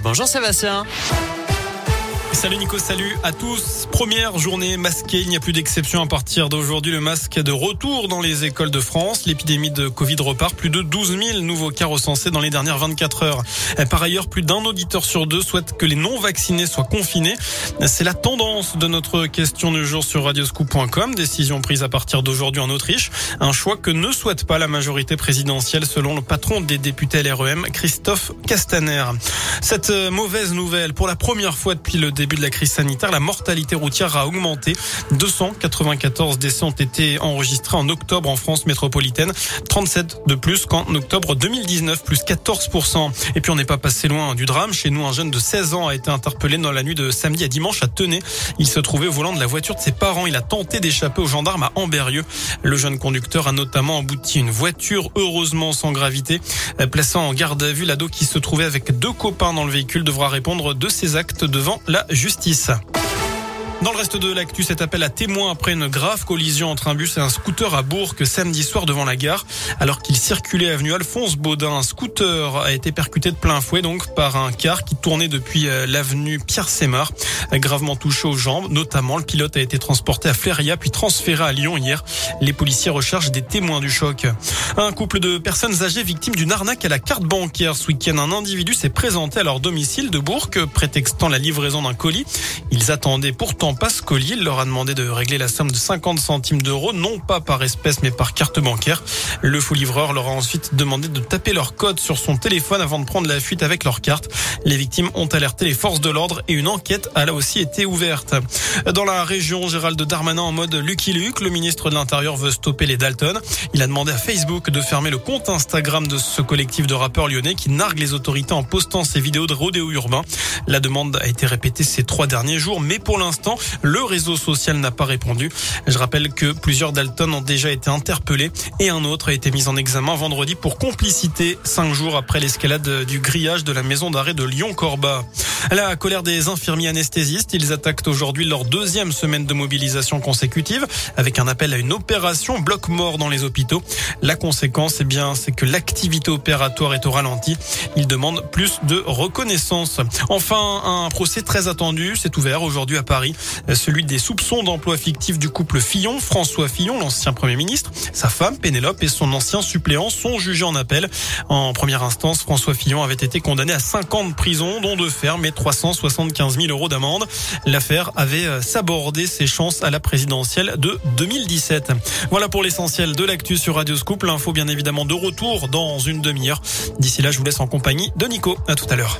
Bonjour Sébastien. Salut Nico, salut à tous. Première journée masquée, il n'y a plus d'exception à partir d'aujourd'hui. Le masque est de retour dans les écoles de France. L'épidémie de Covid repart. Plus de 12 000 nouveaux cas recensés dans les dernières 24 heures. Par ailleurs, plus d'un auditeur sur deux souhaite que les non vaccinés soient confinés. C'est la tendance de notre question du jour sur radioscoop.com. Décision prise à partir d'aujourd'hui en Autriche. Un choix que ne souhaite pas la majorité présidentielle selon le patron des députés LREM, Christophe Castaner. Cette mauvaise nouvelle, pour la première fois depuis le début de la crise sanitaire, la mortalité routière a augmenté. 294 décès ont été enregistrés en octobre en France métropolitaine, 37 de plus qu'en octobre 2019, plus 14%. Et puis on n'est pas passé loin du drame. Chez nous, un jeune de 16 ans a été interpellé dans la nuit de samedi à dimanche à Tenay. Il se trouvait au volant de la voiture de ses parents. Il a tenté d'échapper aux gendarmes à Amberieux. Le jeune conducteur a notamment embouti une voiture, heureusement sans gravité. Plaçant en garde à vue l'ado qui se trouvait avec deux copains dans le véhicule devra répondre de ses actes devant la justice. Dans le reste de l'actu, cet appel à témoins après une grave collision entre un bus et un scooter à Bourg samedi soir devant la gare. Alors qu'il circulait avenue Alphonse Baudin, un scooter a été percuté de plein fouet donc par un car qui tournait depuis euh, l'avenue Pierre Sémar. Gravement touché aux jambes, notamment le pilote a été transporté à Fléria puis transféré à Lyon hier. Les policiers recherchent des témoins du choc. Un couple de personnes âgées victimes d'une arnaque à la carte bancaire ce week-end. Un individu s'est présenté à leur domicile de Bourg prétextant la livraison d'un colis. Ils attendaient pourtant Il leur a demandé de régler la somme de 50 centimes d'euros, non pas par espèce mais par carte bancaire. Le faux livreur leur a ensuite demandé de taper leur code sur son téléphone avant de prendre la fuite avec leur carte. Les victimes ont alerté les forces de l'ordre et une enquête a là aussi été ouverte. Dans la région, Gérald Darmanin en mode Lucky Luke, le ministre de l'Intérieur veut stopper les Dalton. Il a demandé à Facebook de fermer le compte Instagram de ce collectif de rappeurs lyonnais qui nargue les autorités en postant ses vidéos de rodéo urbain. La demande a été répétée ces trois derniers jours, mais pour l'instant, le réseau social n'a pas répondu. Je rappelle que plusieurs Dalton ont déjà été interpellés et un autre a été mis en examen vendredi pour complicité cinq jours après l'escalade du grillage de la maison d'arrêt de Lyon-Corba. La colère des infirmiers anesthésistes, ils attaquent aujourd'hui leur deuxième semaine de mobilisation consécutive avec un appel à une opération bloc mort dans les hôpitaux. La conséquence, eh bien, c'est que l'activité opératoire est au ralenti. Ils demandent plus de reconnaissance. Enfin, un procès très attendu s'est ouvert aujourd'hui à Paris celui des soupçons d'emploi fictif du couple Fillon, François Fillon, l'ancien Premier ministre, sa femme Pénélope et son ancien suppléant sont jugés en appel. En première instance, François Fillon avait été condamné à 5 ans de prison, dont de ferme et 375 000 euros d'amende. L'affaire avait euh, sabordé ses chances à la présidentielle de 2017. Voilà pour l'essentiel de l'actu sur Radio Scoop. L'info bien évidemment de retour dans une demi-heure. D'ici là, je vous laisse en compagnie de Nico. À tout à l'heure.